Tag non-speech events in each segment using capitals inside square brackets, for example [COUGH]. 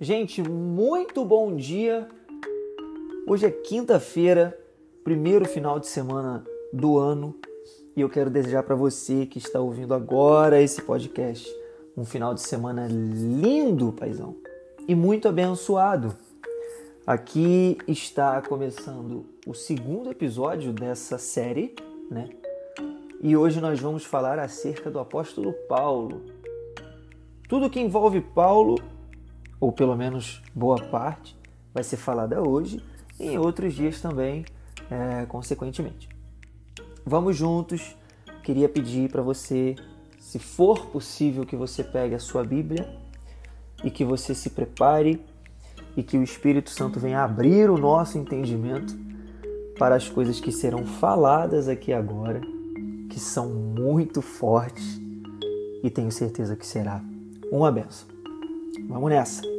Gente, muito bom dia. Hoje é quinta-feira, primeiro final de semana do ano, e eu quero desejar para você que está ouvindo agora esse podcast um final de semana lindo, paizão, e muito abençoado. Aqui está começando o segundo episódio dessa série, né? E hoje nós vamos falar acerca do apóstolo Paulo. Tudo que envolve Paulo ou pelo menos boa parte, vai ser falada hoje e em outros dias também, é, consequentemente. Vamos juntos. Queria pedir para você, se for possível, que você pegue a sua Bíblia e que você se prepare e que o Espírito Santo venha abrir o nosso entendimento para as coisas que serão faladas aqui agora, que são muito fortes e tenho certeza que será uma benção. Vamos nessa!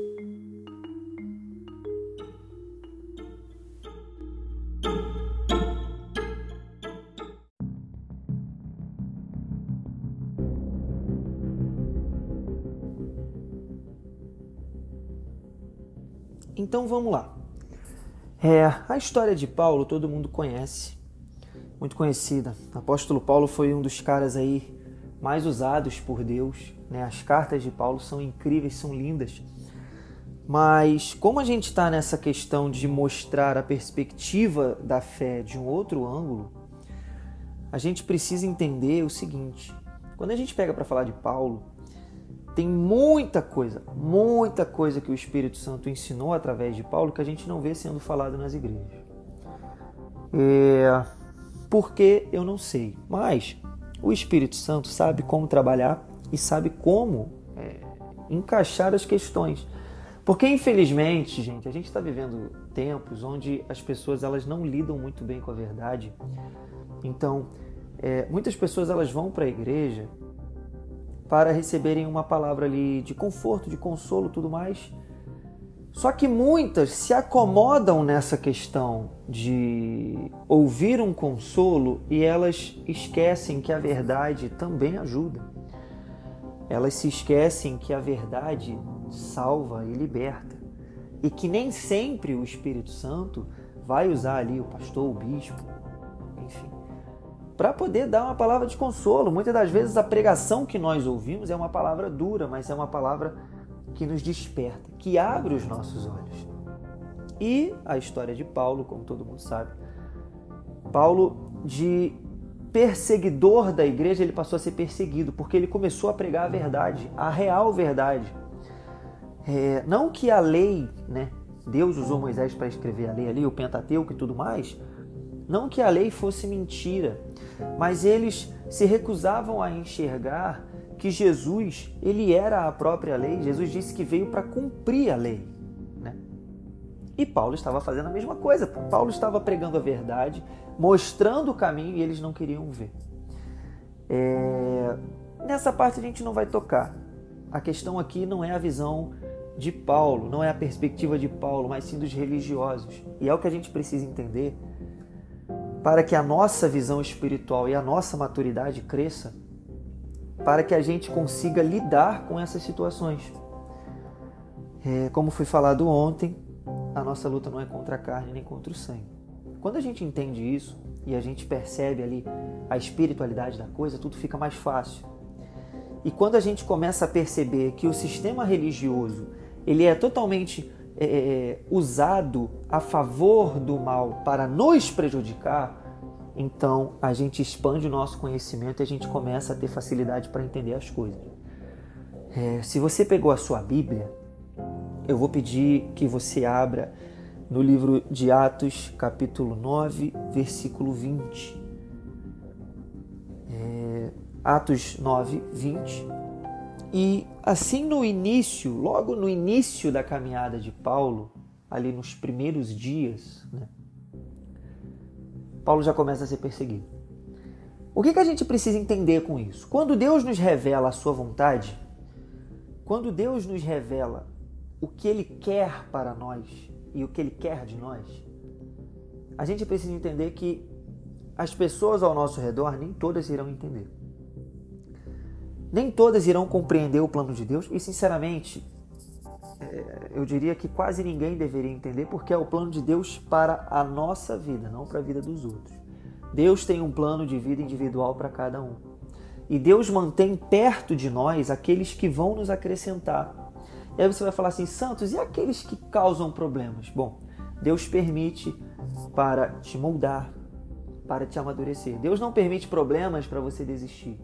Então vamos lá. É, a história de Paulo todo mundo conhece, muito conhecida. O apóstolo Paulo foi um dos caras aí mais usados por Deus. Né? As cartas de Paulo são incríveis, são lindas. Mas como a gente está nessa questão de mostrar a perspectiva da fé de um outro ângulo, a gente precisa entender o seguinte: quando a gente pega para falar de Paulo, tem muita coisa, muita coisa que o Espírito Santo ensinou através de Paulo que a gente não vê sendo falado nas igrejas. É, porque eu não sei, mas o Espírito Santo sabe como trabalhar e sabe como é, encaixar as questões. Porque infelizmente, gente, a gente está vivendo tempos onde as pessoas elas não lidam muito bem com a verdade. Então, é, muitas pessoas elas vão para a igreja para receberem uma palavra ali de conforto, de consolo, tudo mais. Só que muitas se acomodam nessa questão de ouvir um consolo e elas esquecem que a verdade também ajuda. Elas se esquecem que a verdade salva e liberta. E que nem sempre o Espírito Santo vai usar ali o pastor, o bispo, enfim, para poder dar uma palavra de consolo. Muitas das vezes a pregação que nós ouvimos é uma palavra dura, mas é uma palavra que nos desperta, que abre os nossos olhos. E a história de Paulo, como todo mundo sabe, Paulo de perseguidor da igreja, ele passou a ser perseguido, porque ele começou a pregar a verdade, a real verdade. É, não que a lei, né? Deus usou Moisés para escrever a lei ali, o Pentateuco e tudo mais, não que a lei fosse mentira, mas eles se recusavam a enxergar que Jesus, ele era a própria lei. Jesus disse que veio para cumprir a lei. Né? E Paulo estava fazendo a mesma coisa. Paulo estava pregando a verdade, mostrando o caminho e eles não queriam ver. É... Nessa parte a gente não vai tocar. A questão aqui não é a visão de Paulo, não é a perspectiva de Paulo, mas sim dos religiosos. E é o que a gente precisa entender para que a nossa visão espiritual e a nossa maturidade cresça, para que a gente consiga lidar com essas situações. É, como foi falado ontem, a nossa luta não é contra a carne nem contra o sangue. Quando a gente entende isso e a gente percebe ali a espiritualidade da coisa, tudo fica mais fácil. E quando a gente começa a perceber que o sistema religioso ele é totalmente é, é, usado a favor do mal para nos prejudicar, então a gente expande o nosso conhecimento e a gente começa a ter facilidade para entender as coisas. É, se você pegou a sua Bíblia, eu vou pedir que você abra no livro de Atos, capítulo 9, versículo 20. É, Atos 9, 20 e assim no início, logo no início da caminhada de Paulo, ali nos primeiros dias, né, Paulo já começa a ser perseguido. O que, que a gente precisa entender com isso? Quando Deus nos revela a sua vontade, quando Deus nos revela o que Ele quer para nós e o que Ele quer de nós, a gente precisa entender que as pessoas ao nosso redor nem todas irão entender. Nem todas irão compreender o plano de Deus e, sinceramente, é, eu diria que quase ninguém deveria entender, porque é o plano de Deus para a nossa vida, não para a vida dos outros. Deus tem um plano de vida individual para cada um. E Deus mantém perto de nós aqueles que vão nos acrescentar. E aí você vai falar assim, Santos, e aqueles que causam problemas? Bom, Deus permite para te moldar, para te amadurecer. Deus não permite problemas para você desistir.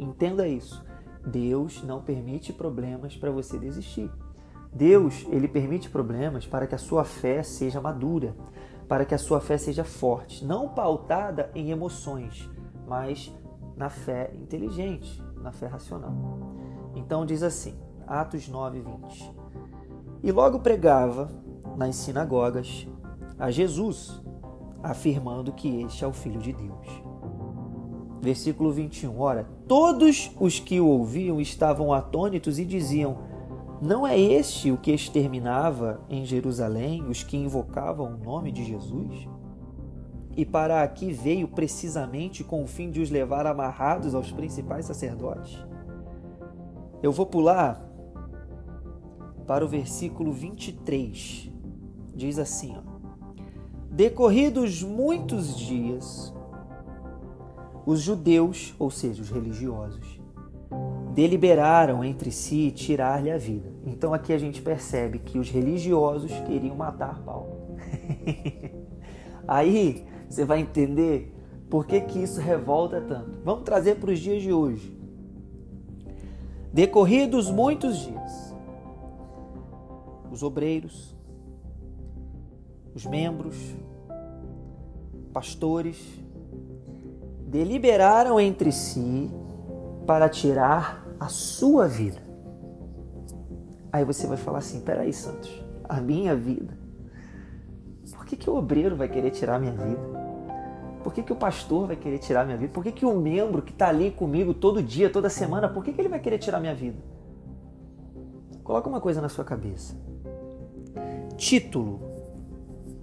Entenda isso. Deus não permite problemas para você desistir. Deus, ele permite problemas para que a sua fé seja madura, para que a sua fé seja forte, não pautada em emoções, mas na fé inteligente, na fé racional. Então diz assim, Atos 9, 20. E logo pregava nas sinagogas a Jesus, afirmando que este é o Filho de Deus. Versículo 21. Ora, todos os que o ouviam estavam atônitos e diziam: Não é este o que exterminava em Jerusalém os que invocavam o nome de Jesus? E para aqui veio precisamente com o fim de os levar amarrados aos principais sacerdotes? Eu vou pular para o versículo 23. Diz assim: ó, Decorridos muitos dias, os judeus, ou seja, os religiosos, deliberaram entre si tirar-lhe a vida. Então aqui a gente percebe que os religiosos queriam matar Paulo. [LAUGHS] Aí você vai entender por que, que isso revolta tanto. Vamos trazer para os dias de hoje. Decorridos muitos dias, os obreiros, os membros, pastores, deliberaram entre si para tirar a sua vida. Aí você vai falar assim: peraí, Santos, a minha vida? Por que, que o obreiro vai querer tirar a minha vida? Por que, que o pastor vai querer tirar a minha vida? Por que, que o membro que está ali comigo todo dia, toda semana, por que, que ele vai querer tirar a minha vida? Coloca uma coisa na sua cabeça. Título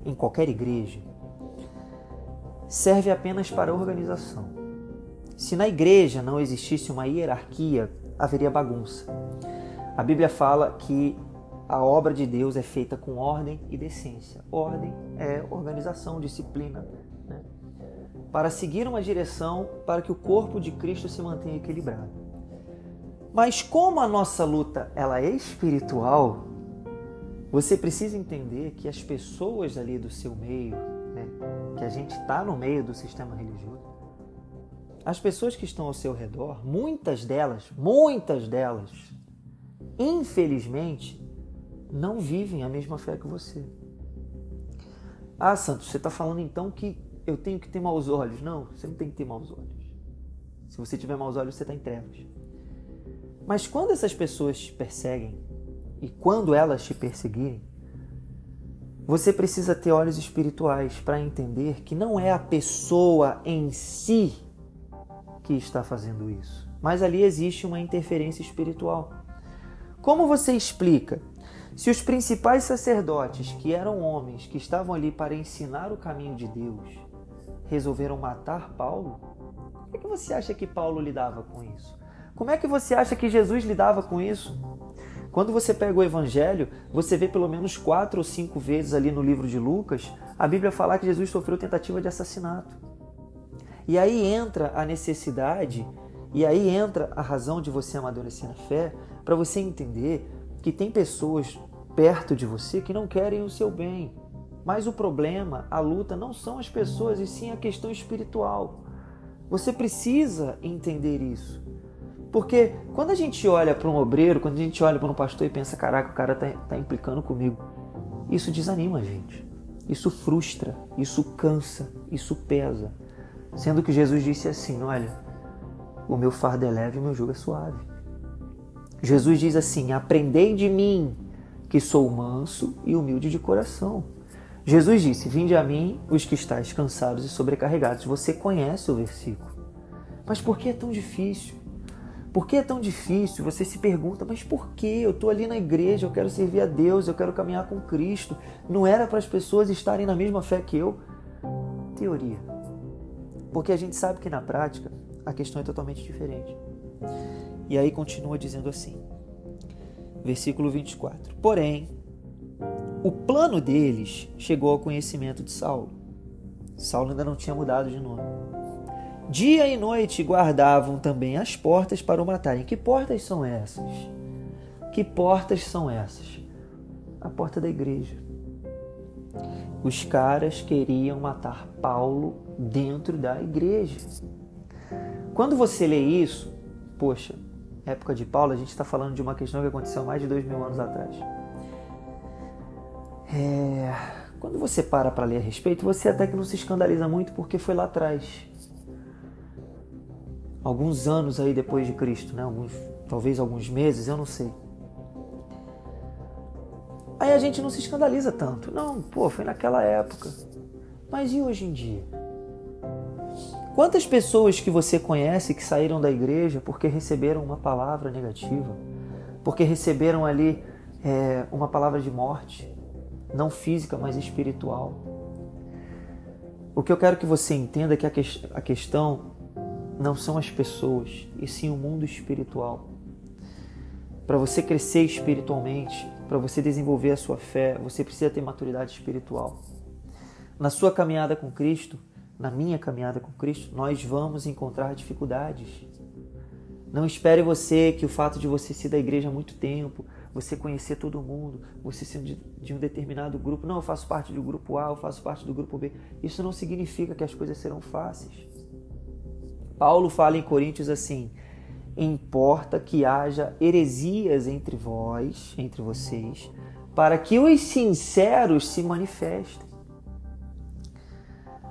em qualquer igreja serve apenas para organização. Se na igreja não existisse uma hierarquia, haveria bagunça. A Bíblia fala que a obra de Deus é feita com ordem e decência. Ordem é organização, disciplina, né? para seguir uma direção para que o corpo de Cristo se mantenha equilibrado. Mas como a nossa luta ela é espiritual, você precisa entender que as pessoas ali do seu meio, né, que a gente está no meio do sistema religioso, as pessoas que estão ao seu redor, muitas delas, muitas delas, infelizmente, não vivem a mesma fé que você. Ah, Santos, você está falando então que eu tenho que ter maus olhos? Não, você não tem que ter maus olhos. Se você tiver maus olhos, você está em trevas. Mas quando essas pessoas te perseguem e quando elas te perseguirem, você precisa ter olhos espirituais para entender que não é a pessoa em si que está fazendo isso, mas ali existe uma interferência espiritual. Como você explica? Se os principais sacerdotes, que eram homens que estavam ali para ensinar o caminho de Deus, resolveram matar Paulo, como é que você acha que Paulo lidava com isso? Como é que você acha que Jesus lidava com isso? Quando você pega o Evangelho, você vê pelo menos quatro ou cinco vezes ali no livro de Lucas a Bíblia falar que Jesus sofreu tentativa de assassinato. E aí entra a necessidade, e aí entra a razão de você amadurecer na fé, para você entender que tem pessoas perto de você que não querem o seu bem. Mas o problema, a luta, não são as pessoas, e sim a questão espiritual. Você precisa entender isso. Porque quando a gente olha para um obreiro, quando a gente olha para um pastor e pensa, caraca, o cara está tá implicando comigo, isso desanima a gente. Isso frustra, isso cansa, isso pesa. Sendo que Jesus disse assim: olha, o meu fardo é leve e o meu jugo é suave. Jesus diz assim: aprendei de mim, que sou manso e humilde de coração. Jesus disse: Vinde a mim, os que estáis cansados e sobrecarregados. Você conhece o versículo. Mas por que é tão difícil? Por que é tão difícil? Você se pergunta, mas por que? Eu estou ali na igreja, eu quero servir a Deus, eu quero caminhar com Cristo. Não era para as pessoas estarem na mesma fé que eu? Teoria. Porque a gente sabe que na prática a questão é totalmente diferente. E aí continua dizendo assim: versículo 24. Porém, o plano deles chegou ao conhecimento de Saulo. Saulo ainda não tinha mudado de nome. Dia e noite guardavam também as portas para o matarem. Que portas são essas? Que portas são essas? A porta da igreja. Os caras queriam matar Paulo dentro da igreja. Quando você lê isso, poxa, época de Paulo, a gente está falando de uma questão que aconteceu mais de dois mil anos atrás. É... Quando você para para ler a respeito, você até que não se escandaliza muito porque foi lá atrás. Alguns anos aí depois de Cristo, né? Alguns, talvez alguns meses, eu não sei. Aí a gente não se escandaliza tanto. Não, pô, foi naquela época. Mas e hoje em dia? Quantas pessoas que você conhece que saíram da igreja porque receberam uma palavra negativa, porque receberam ali é, uma palavra de morte, não física, mas espiritual? O que eu quero que você entenda é que a, que a questão não são as pessoas, e sim o mundo espiritual. Para você crescer espiritualmente, para você desenvolver a sua fé, você precisa ter maturidade espiritual. Na sua caminhada com Cristo, na minha caminhada com Cristo, nós vamos encontrar dificuldades. Não espere você que o fato de você ser da igreja há muito tempo, você conhecer todo mundo, você ser de um determinado grupo. Não, eu faço parte do grupo A, eu faço parte do grupo B. Isso não significa que as coisas serão fáceis. Paulo fala em Coríntios assim: importa que haja heresias entre vós, entre vocês, para que os sinceros se manifestem.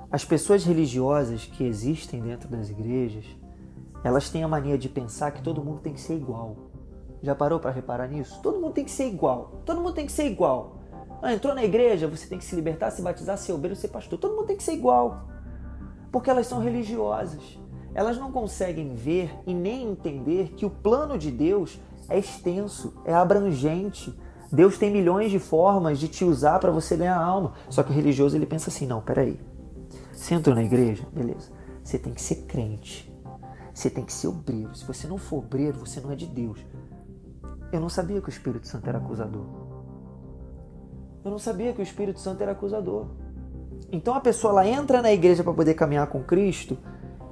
As pessoas religiosas que existem dentro das igrejas, elas têm a mania de pensar que todo mundo tem que ser igual. Já parou para reparar nisso? Todo mundo tem que ser igual. Todo mundo tem que ser igual. Ah, entrou na igreja, você tem que se libertar, se batizar, ser obreiro, ser pastor. Todo mundo tem que ser igual. Porque elas são religiosas elas não conseguem ver e nem entender que o plano de Deus é extenso, é abrangente. Deus tem milhões de formas de te usar para você ganhar alma. Só que o religioso ele pensa assim: não, peraí. Você entrou na igreja? Beleza. Você tem que ser crente. Você tem que ser obreiro. Se você não for obreiro, você não é de Deus. Eu não sabia que o Espírito Santo era acusador. Eu não sabia que o Espírito Santo era acusador. Então a pessoa ela entra na igreja para poder caminhar com Cristo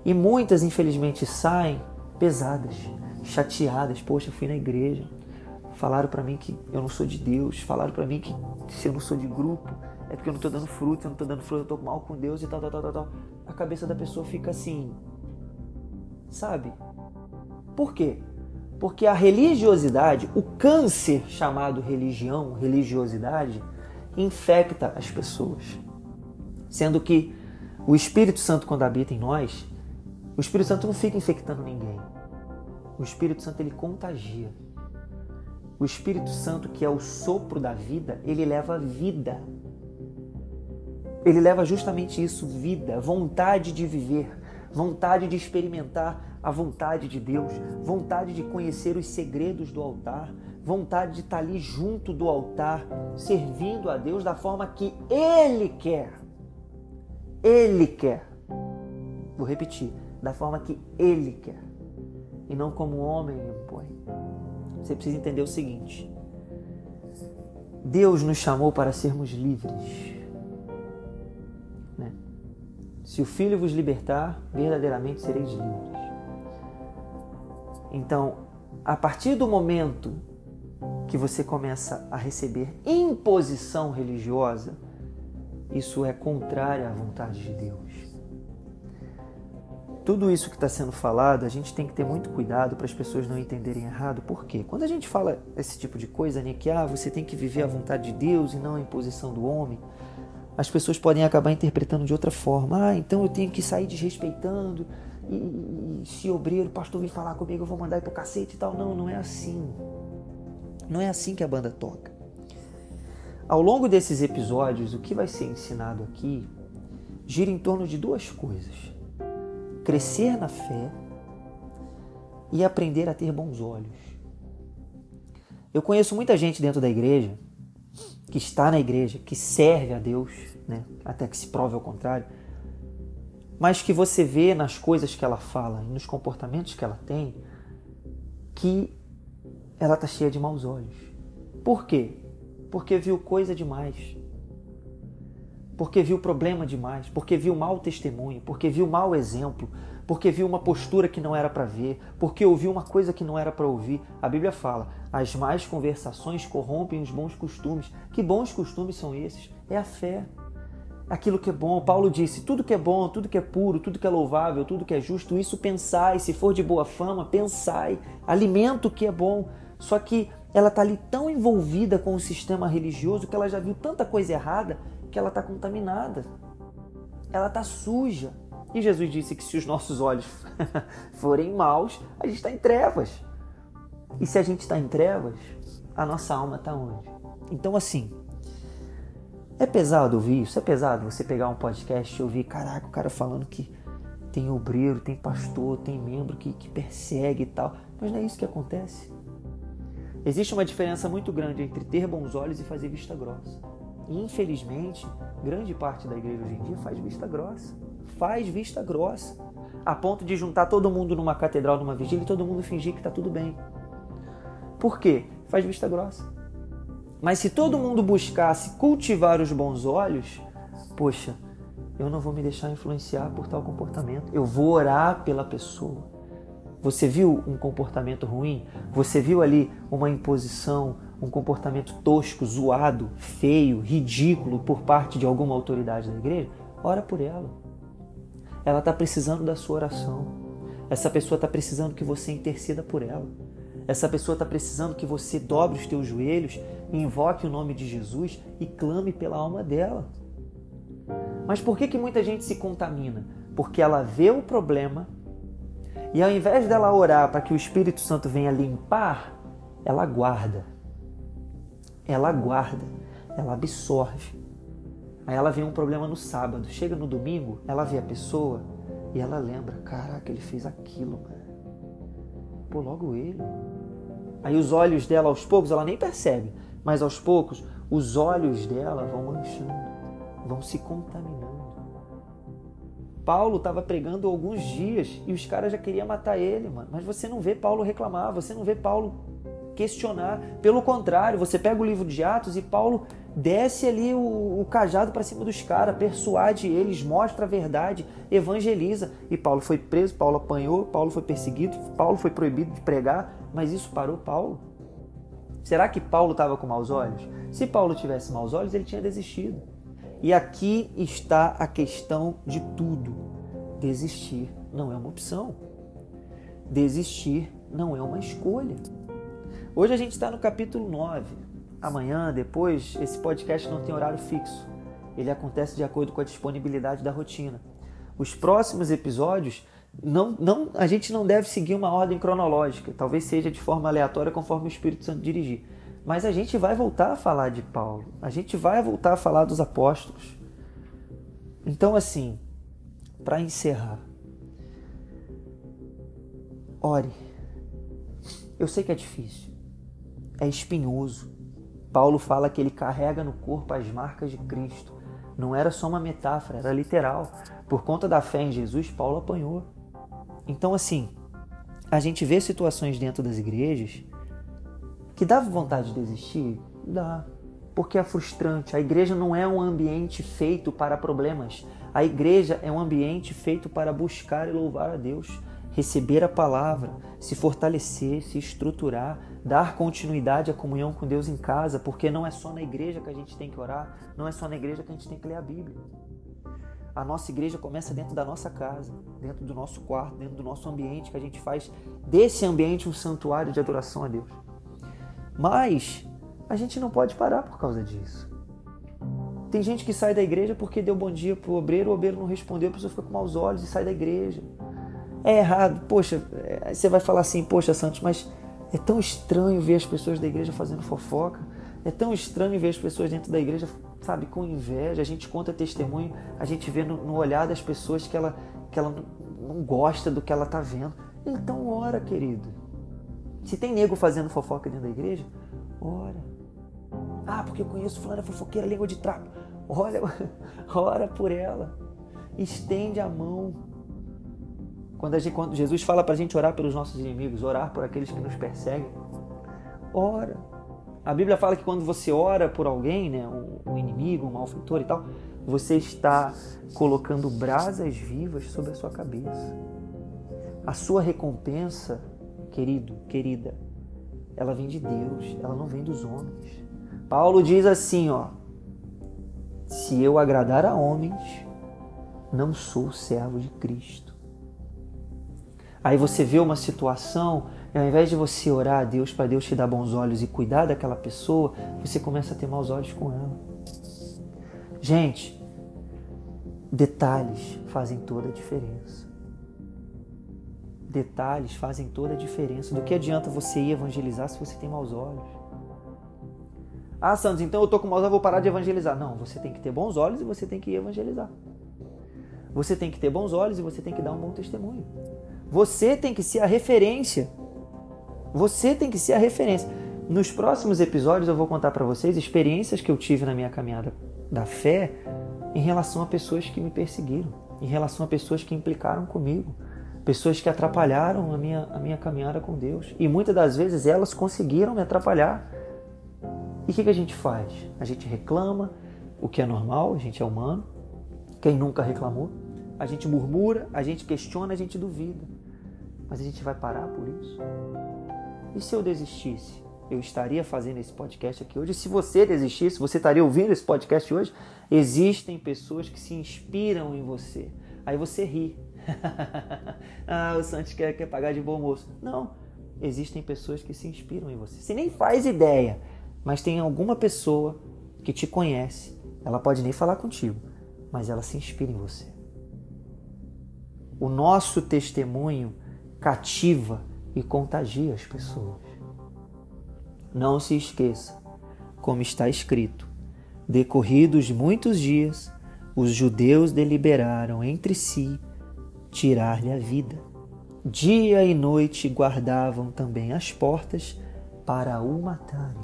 e muitas, infelizmente, saem pesadas, chateadas. Poxa, fui na igreja, falaram para mim que eu não sou de Deus, falaram para mim que se eu não sou de grupo é porque eu não estou dando fruto, eu não estou dando fruto, eu estou mal com Deus e tal, tal, tal, tal, tal. A cabeça da pessoa fica assim, sabe? Por quê? Porque a religiosidade, o câncer chamado religião, religiosidade, infecta as pessoas. Sendo que o Espírito Santo, quando habita em nós, o Espírito Santo não fica infectando ninguém. O Espírito Santo ele contagia. O Espírito Santo, que é o sopro da vida, ele leva vida. Ele leva justamente isso, vida, vontade de viver, vontade de experimentar a vontade de Deus, vontade de conhecer os segredos do altar, vontade de estar ali junto do altar, servindo a Deus da forma que Ele quer. Ele quer. Vou repetir da forma que Ele quer e não como o homem impõe. Você precisa entender o seguinte: Deus nos chamou para sermos livres. Né? Se o Filho vos libertar, verdadeiramente sereis livres. Então, a partir do momento que você começa a receber imposição religiosa, isso é contrário à vontade de Deus tudo isso que está sendo falado, a gente tem que ter muito cuidado para as pessoas não entenderem errado. Por quê? Quando a gente fala esse tipo de coisa, né, que ah, você tem que viver a vontade de Deus e não a imposição do homem, as pessoas podem acabar interpretando de outra forma. Ah, então eu tenho que sair desrespeitando e, e se obreiro, o pastor vir falar comigo, eu vou mandar ir pro cacete e tal. Não, não é assim. Não é assim que a banda toca. Ao longo desses episódios, o que vai ser ensinado aqui gira em torno de duas coisas crescer na fé e aprender a ter bons olhos. Eu conheço muita gente dentro da igreja que está na igreja, que serve a Deus, né? até que se prove ao contrário, mas que você vê nas coisas que ela fala e nos comportamentos que ela tem que ela está cheia de maus olhos. Por quê? Porque viu coisa demais. Porque viu problema demais, porque viu mau testemunho, porque viu mau exemplo, porque viu uma postura que não era para ver, porque ouviu uma coisa que não era para ouvir. A Bíblia fala: as más conversações corrompem os bons costumes. Que bons costumes são esses? É a fé. Aquilo que é bom. Paulo disse: tudo que é bom, tudo que é puro, tudo que é louvável, tudo que é justo, isso pensai. Se for de boa fama, pensai. Alimento que é bom. Só que ela está ali tão envolvida com o sistema religioso que ela já viu tanta coisa errada que ela está contaminada. Ela está suja. E Jesus disse que se os nossos olhos [LAUGHS] forem maus, a gente está em trevas. E se a gente está em trevas, a nossa alma está onde? Então, assim, é pesado ouvir isso? É pesado você pegar um podcast e ouvir, caraca, o cara falando que tem obreiro, tem pastor, tem membro que, que persegue e tal. Mas não é isso que acontece. Existe uma diferença muito grande entre ter bons olhos e fazer vista grossa. E, infelizmente, grande parte da igreja hoje em dia faz vista grossa faz vista grossa, a ponto de juntar todo mundo numa catedral, numa vigília e todo mundo fingir que está tudo bem. Por quê? Faz vista grossa. Mas se todo mundo buscasse cultivar os bons olhos, poxa, eu não vou me deixar influenciar por tal comportamento. Eu vou orar pela pessoa. Você viu um comportamento ruim? Você viu ali uma imposição, um comportamento tosco, zoado, feio, ridículo por parte de alguma autoridade da igreja? Ora por ela ela está precisando da sua oração. Essa pessoa está precisando que você interceda por ela. Essa pessoa está precisando que você dobre os teus joelhos, invoque o nome de Jesus e clame pela alma dela. Mas por que, que muita gente se contamina? Porque ela vê o problema e ao invés dela orar para que o Espírito Santo venha limpar, ela guarda. Ela guarda, ela absorve. Aí ela vê um problema no sábado, chega no domingo, ela vê a pessoa e ela lembra: caraca, ele fez aquilo, cara. Pô, logo ele. Aí os olhos dela, aos poucos, ela nem percebe, mas aos poucos, os olhos dela vão manchando, vão se contaminando. Paulo estava pregando alguns dias e os caras já queriam matar ele, mano. Mas você não vê Paulo reclamar, você não vê Paulo questionar. Pelo contrário, você pega o livro de Atos e Paulo desce ali o, o cajado para cima dos caras, persuade eles, mostra a verdade, evangeliza. E Paulo foi preso, Paulo apanhou, Paulo foi perseguido, Paulo foi proibido de pregar, mas isso parou Paulo? Será que Paulo estava com maus olhos? Se Paulo tivesse maus olhos, ele tinha desistido. E aqui está a questão de tudo. Desistir não é uma opção. Desistir não é uma escolha. Hoje a gente está no capítulo 9 amanhã, depois, esse podcast não tem horário fixo. Ele acontece de acordo com a disponibilidade da rotina. Os próximos episódios, não, não, a gente não deve seguir uma ordem cronológica, talvez seja de forma aleatória conforme o Espírito Santo dirigir. Mas a gente vai voltar a falar de Paulo, a gente vai voltar a falar dos apóstolos. Então, assim, para encerrar, ore. Eu sei que é difícil, é espinhoso, Paulo fala que ele carrega no corpo as marcas de Cristo. Não era só uma metáfora, era literal. Por conta da fé em Jesus, Paulo apanhou. Então, assim, a gente vê situações dentro das igrejas que dá vontade de desistir? Dá. Porque é frustrante. A igreja não é um ambiente feito para problemas. A igreja é um ambiente feito para buscar e louvar a Deus receber a palavra, se fortalecer, se estruturar, dar continuidade à comunhão com Deus em casa, porque não é só na igreja que a gente tem que orar, não é só na igreja que a gente tem que ler a Bíblia. A nossa igreja começa dentro da nossa casa, dentro do nosso quarto, dentro do nosso ambiente, que a gente faz desse ambiente um santuário de adoração a Deus. Mas a gente não pode parar por causa disso. Tem gente que sai da igreja porque deu bom dia pro obreiro, o obreiro não respondeu, a pessoa fica com maus olhos e sai da igreja é errado. Poxa, é, você vai falar assim, poxa, Santos, mas é tão estranho ver as pessoas da igreja fazendo fofoca. É tão estranho ver as pessoas dentro da igreja, sabe, com inveja. A gente conta testemunho, a gente vê no, no olhar das pessoas que ela, que ela não gosta do que ela está vendo. Então, ora, querido. Se tem nego fazendo fofoca dentro da igreja, ora. Ah, porque eu conheço fulana fofoqueira, língua de trapo. Olha, [LAUGHS] ora por ela. Estende a mão quando, gente, quando Jesus fala para a gente orar pelos nossos inimigos, orar por aqueles que nos perseguem, ora. A Bíblia fala que quando você ora por alguém, né, um, um inimigo, um malfeitor e tal, você está colocando brasas vivas sobre a sua cabeça. A sua recompensa, querido, querida, ela vem de Deus, ela não vem dos homens. Paulo diz assim, ó: Se eu agradar a homens, não sou servo de Cristo. Aí você vê uma situação e ao invés de você orar a Deus para Deus te dar bons olhos e cuidar daquela pessoa, você começa a ter maus olhos com ela. Gente, detalhes fazem toda a diferença. Detalhes fazem toda a diferença. Do que adianta você ir evangelizar se você tem maus olhos? Ah, Santos, então eu tô com maus olhos, vou parar de evangelizar. Não, você tem que ter bons olhos e você tem que ir evangelizar. Você tem que ter bons olhos e você tem que dar um bom testemunho. Você tem que ser a referência você tem que ser a referência. Nos próximos episódios eu vou contar para vocês experiências que eu tive na minha caminhada da fé em relação a pessoas que me perseguiram, em relação a pessoas que implicaram comigo, pessoas que atrapalharam a minha, a minha caminhada com Deus. E muitas das vezes elas conseguiram me atrapalhar. E o que, que a gente faz? A gente reclama, o que é normal, a gente é humano. Quem nunca reclamou? A gente murmura, a gente questiona, a gente duvida. Mas a gente vai parar por isso? E se eu desistisse? Eu estaria fazendo esse podcast aqui hoje. Se você desistisse, você estaria ouvindo esse podcast hoje? Existem pessoas que se inspiram em você. Aí você ri. [LAUGHS] ah, o Santos quer, quer pagar de bom moço. Não. Existem pessoas que se inspiram em você. Você nem faz ideia, mas tem alguma pessoa que te conhece. Ela pode nem falar contigo, mas ela se inspira em você. O nosso testemunho cativa e contagia as pessoas. Não se esqueça, como está escrito: decorridos muitos dias, os judeus deliberaram entre si tirar-lhe a vida. Dia e noite guardavam também as portas para o matarem.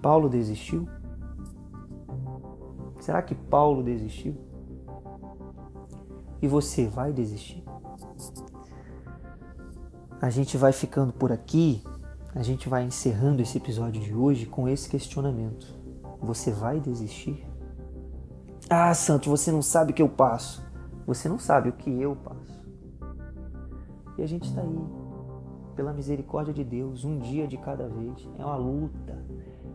Paulo desistiu? Será que Paulo desistiu? E você vai desistir? a gente vai ficando por aqui, a gente vai encerrando esse episódio de hoje com esse questionamento. Você vai desistir? Ah, Santo, você não sabe o que eu passo. Você não sabe o que eu passo. E a gente está aí, pela misericórdia de Deus, um dia de cada vez. É uma luta.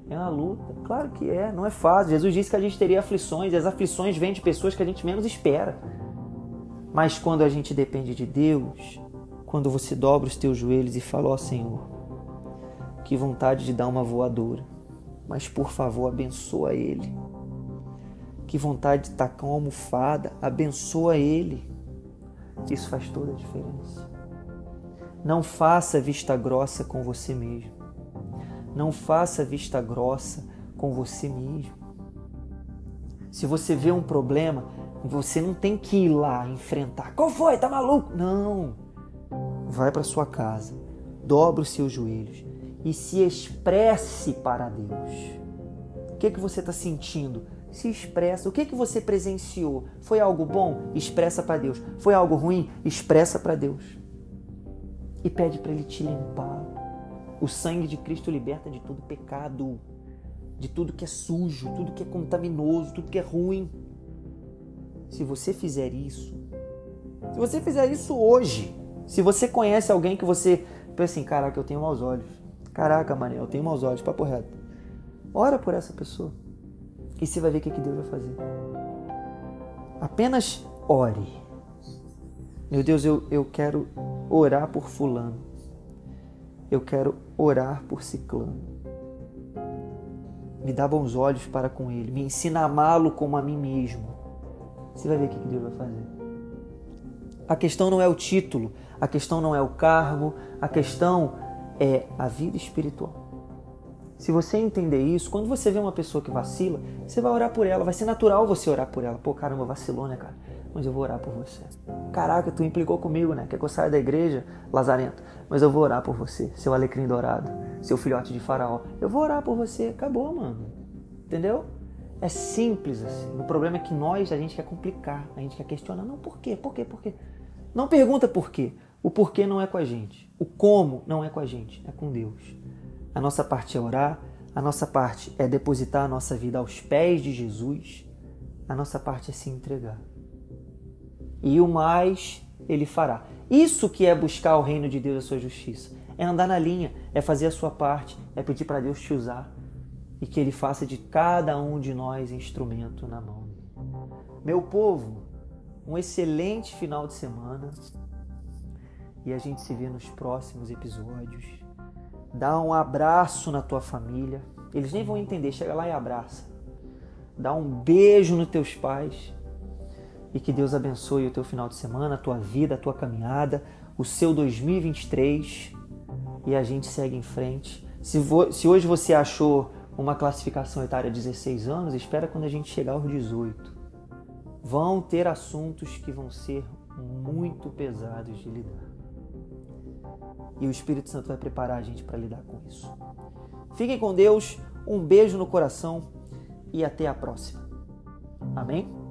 É uma luta. Claro que é, não é fácil. Jesus disse que a gente teria aflições, e as aflições vêm de pessoas que a gente menos espera. Mas quando a gente depende de Deus, quando você dobra os teus joelhos e fala: Ó oh, Senhor, que vontade de dar uma voadora, mas por favor abençoa ele. Que vontade de tacar uma almofada, abençoa ele. Isso faz toda a diferença. Não faça vista grossa com você mesmo. Não faça vista grossa com você mesmo. Se você vê um problema, você não tem que ir lá enfrentar. Qual foi? Tá maluco? Não vai para sua casa, dobre os seus joelhos e se expresse para Deus. O que, que você está sentindo? Se expressa. O que, que você presenciou? Foi algo bom? Expressa para Deus. Foi algo ruim? Expressa para Deus. E pede para Ele te limpar. O sangue de Cristo liberta de todo pecado, de tudo que é sujo, tudo que é contaminoso, tudo que é ruim. Se você fizer isso, se você fizer isso hoje, se você conhece alguém que você pensa assim, caraca, eu tenho maus olhos. Caraca, mané, eu tenho maus olhos, papo reto. Ora por essa pessoa. E você vai ver o que Deus vai fazer. Apenas ore. Meu Deus, eu, eu quero orar por fulano. Eu quero orar por ciclano. Me dá bons olhos para com ele. Me ensina a amá-lo como a mim mesmo. Você vai ver o que Deus vai fazer. A questão não é o título, a questão não é o cargo, a questão é a vida espiritual. Se você entender isso, quando você vê uma pessoa que vacila, você vai orar por ela, vai ser natural você orar por ela. Pô, caramba, vacilou, né, cara? Mas eu vou orar por você. Caraca, tu implicou comigo, né? Quer que eu saia da igreja, Lazarento? Mas eu vou orar por você, seu alecrim dourado, seu filhote de faraó. Eu vou orar por você. Acabou, mano. Entendeu? É simples assim. O problema é que nós, a gente quer complicar, a gente quer questionar. Não, por quê? Por quê? Por quê? Não pergunta por quê. O porquê não é com a gente. O como não é com a gente, é com Deus. A nossa parte é orar, a nossa parte é depositar a nossa vida aos pés de Jesus, a nossa parte é se entregar. E o mais ele fará. Isso que é buscar o reino de Deus e a sua justiça. É andar na linha, é fazer a sua parte, é pedir para Deus te usar e que ele faça de cada um de nós instrumento na mão. Meu povo, um excelente final de semana e a gente se vê nos próximos episódios. Dá um abraço na tua família. Eles nem vão entender, chega lá e abraça. Dá um beijo nos teus pais. E que Deus abençoe o teu final de semana, a tua vida, a tua caminhada, o seu 2023. E a gente segue em frente. Se, vo se hoje você achou uma classificação etária de 16 anos, espera quando a gente chegar aos 18. Vão ter assuntos que vão ser muito pesados de lidar. E o Espírito Santo vai preparar a gente para lidar com isso. Fiquem com Deus, um beijo no coração e até a próxima. Amém?